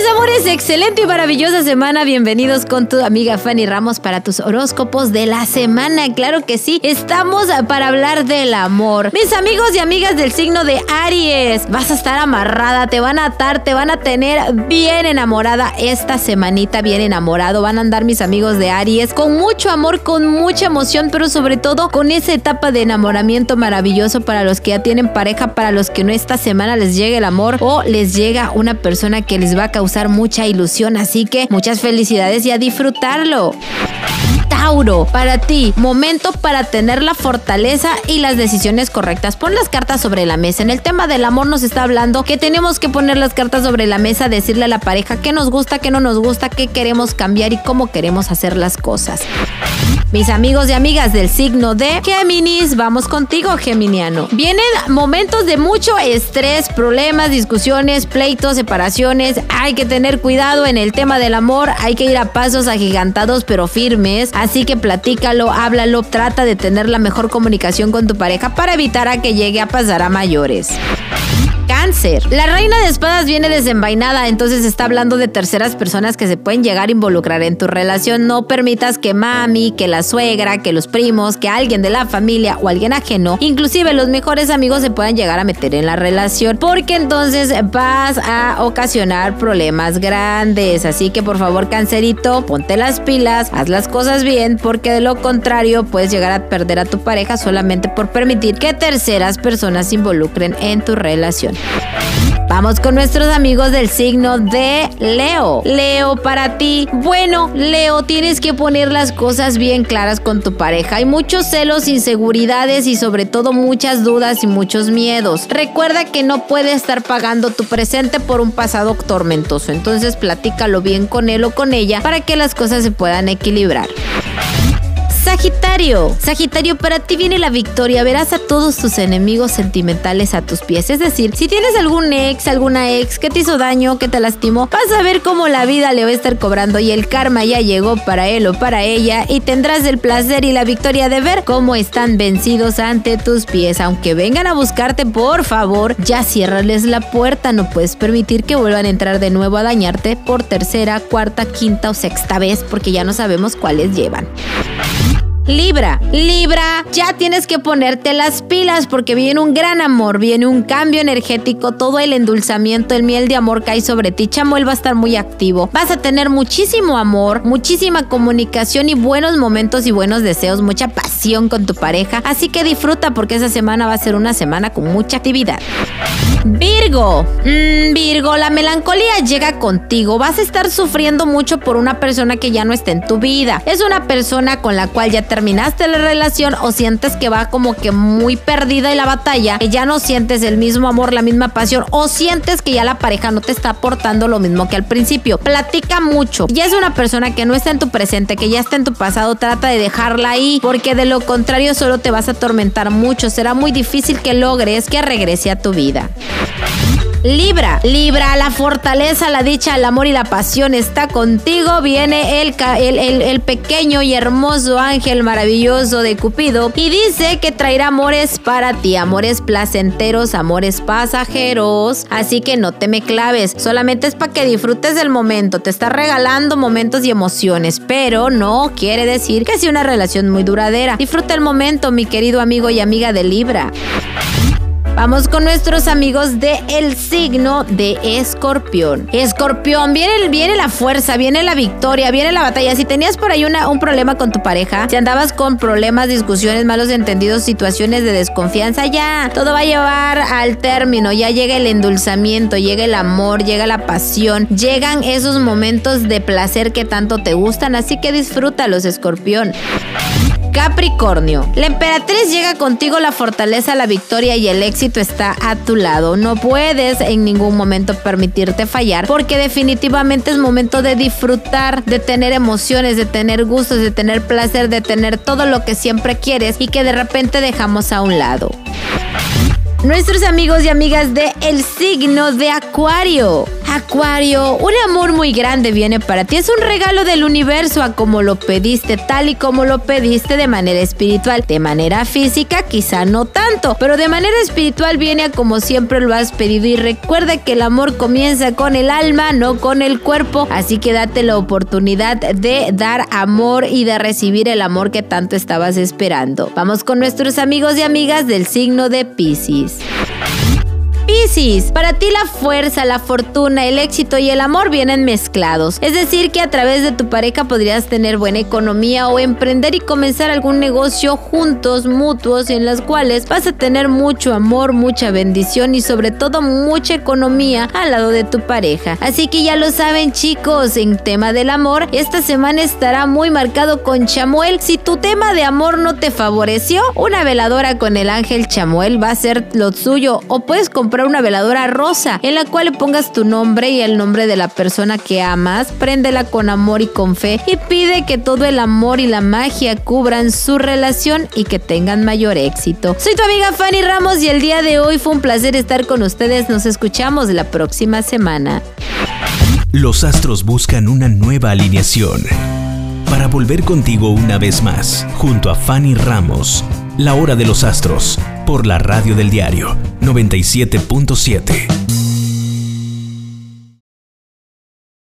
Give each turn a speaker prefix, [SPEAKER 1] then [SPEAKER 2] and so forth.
[SPEAKER 1] Mis amores, excelente y maravillosa semana. Bienvenidos con tu amiga Fanny Ramos para tus horóscopos de la semana. Claro que sí, estamos para hablar del amor. Mis amigos y amigas del signo de Aries, vas a estar amarrada, te van a atar, te van a tener bien enamorada esta semanita, bien enamorado. Van a andar mis amigos de Aries con mucho amor, con mucha emoción, pero sobre todo con esa etapa de enamoramiento maravilloso para los que ya tienen pareja, para los que no esta semana les llega el amor o les llega una persona que les va a causar mucha ilusión, así que muchas felicidades y a disfrutarlo. Tauro, para ti, momento para tener la fortaleza y las decisiones correctas. Pon las cartas sobre la mesa. En el tema del amor nos está hablando que tenemos que poner las cartas sobre la mesa, decirle a la pareja qué nos gusta, qué no nos gusta, qué queremos cambiar y cómo queremos hacer las cosas. Mis amigos y amigas del signo de Géminis, vamos contigo, Geminiano. Vienen momentos de mucho estrés, problemas, discusiones, pleitos, separaciones. Hay que tener cuidado en el tema del amor, hay que ir a pasos agigantados pero firmes. Así que platícalo, háblalo, trata de tener la mejor comunicación con tu pareja para evitar a que llegue a pasar a mayores. La reina de espadas viene desenvainada, entonces está hablando de terceras personas que se pueden llegar a involucrar en tu relación. No permitas que mami, que la suegra, que los primos, que alguien de la familia o alguien ajeno, inclusive los mejores amigos se puedan llegar a meter en la relación, porque entonces vas a ocasionar problemas grandes. Así que por favor, cancerito, ponte las pilas, haz las cosas bien, porque de lo contrario puedes llegar a perder a tu pareja solamente por permitir que terceras personas se involucren en tu relación. Vamos con nuestros amigos del signo de Leo. Leo, para ti. Bueno, Leo, tienes que poner las cosas bien claras con tu pareja. Hay muchos celos, inseguridades y sobre todo muchas dudas y muchos miedos. Recuerda que no puede estar pagando tu presente por un pasado tormentoso. Entonces platícalo bien con él o con ella para que las cosas se puedan equilibrar. Sagitario. Sagitario, para ti viene la victoria. Verás a todos tus enemigos sentimentales a tus pies. Es decir, si tienes algún ex, alguna ex que te hizo daño, que te lastimó, vas a ver cómo la vida le va a estar cobrando y el karma ya llegó para él o para ella y tendrás el placer y la victoria de ver cómo están vencidos ante tus pies. Aunque vengan a buscarte, por favor, ya ciérrales la puerta. No puedes permitir que vuelvan a entrar de nuevo a dañarte por tercera, cuarta, quinta o sexta vez porque ya no sabemos cuáles llevan. Libra, Libra, ya tienes que ponerte las pilas porque viene un gran amor, viene un cambio energético, todo el endulzamiento, el miel de amor cae sobre ti. Chamuel va a estar muy activo. Vas a tener muchísimo amor, muchísima comunicación y buenos momentos y buenos deseos, mucha pasión con tu pareja. Así que disfruta porque esa semana va a ser una semana con mucha actividad. Virgo, mm, Virgo, la melancolía llega contigo. Vas a estar sufriendo mucho por una persona que ya no está en tu vida. Es una persona con la cual ya terminaste la relación o sientes que va como que muy perdida en la batalla, que ya no sientes el mismo amor, la misma pasión o sientes que ya la pareja no te está aportando lo mismo que al principio. Platica mucho. Ya es una persona que no está en tu presente, que ya está en tu pasado, trata de dejarla ahí porque de lo contrario solo te vas a atormentar mucho. Será muy difícil que logres que regrese a tu vida. Libra, Libra, la fortaleza, la dicha, el amor y la pasión está contigo. Viene el, el, pequeño y hermoso ángel maravilloso de Cupido y dice que traerá amores para ti, amores placenteros, amores pasajeros. Así que no te me claves, solamente es para que disfrutes del momento. Te está regalando momentos y emociones, pero no quiere decir que sea una relación muy duradera. Disfruta el momento, mi querido amigo y amiga de Libra. Vamos con nuestros amigos de el signo de Escorpión. Escorpión, viene, viene la fuerza, viene la victoria, viene la batalla. Si tenías por ahí una, un problema con tu pareja, si andabas con problemas, discusiones, malos entendidos, situaciones de desconfianza, ya todo va a llevar al término. Ya llega el endulzamiento, llega el amor, llega la pasión, llegan esos momentos de placer que tanto te gustan. Así que disfrútalos, Escorpión. Capricornio. La emperatriz llega contigo, la fortaleza, la victoria y el éxito está a tu lado. No puedes en ningún momento permitirte fallar porque definitivamente es momento de disfrutar, de tener emociones, de tener gustos, de tener placer, de tener todo lo que siempre quieres y que de repente dejamos a un lado nuestros amigos y amigas de el signo de Acuario. Acuario, un amor muy grande viene para ti. Es un regalo del universo a como lo pediste, tal y como lo pediste de manera espiritual. De manera física, quizá no tanto, pero de manera espiritual viene a como siempre lo has pedido. Y recuerda que el amor comienza con el alma, no con el cuerpo. Así que date la oportunidad de dar amor y de recibir el amor que tanto estabas esperando. Vamos con nuestros amigos y amigas del signo de Pisces. Piscis, para ti la fuerza, la fortuna, el éxito y el amor vienen mezclados. Es decir, que a través de tu pareja podrías tener buena economía o emprender y comenzar algún negocio juntos, mutuos, en las cuales vas a tener mucho amor, mucha bendición y sobre todo mucha economía al lado de tu pareja. Así que ya lo saben chicos, en tema del amor, esta semana estará muy marcado con Chamuel. Si tu tema de amor no te favoreció, una veladora con el ángel Chamuel va a ser lo suyo o puedes una veladora rosa en la cual le pongas tu nombre y el nombre de la persona que amas, préndela con amor y con fe y pide que todo el amor y la magia cubran su relación y que tengan mayor éxito. Soy tu amiga Fanny Ramos y el día de hoy fue un placer estar con ustedes. Nos escuchamos la próxima semana.
[SPEAKER 2] Los astros buscan una nueva alineación para volver contigo una vez más, junto a Fanny Ramos, la hora de los astros, por la radio del diario 97.7.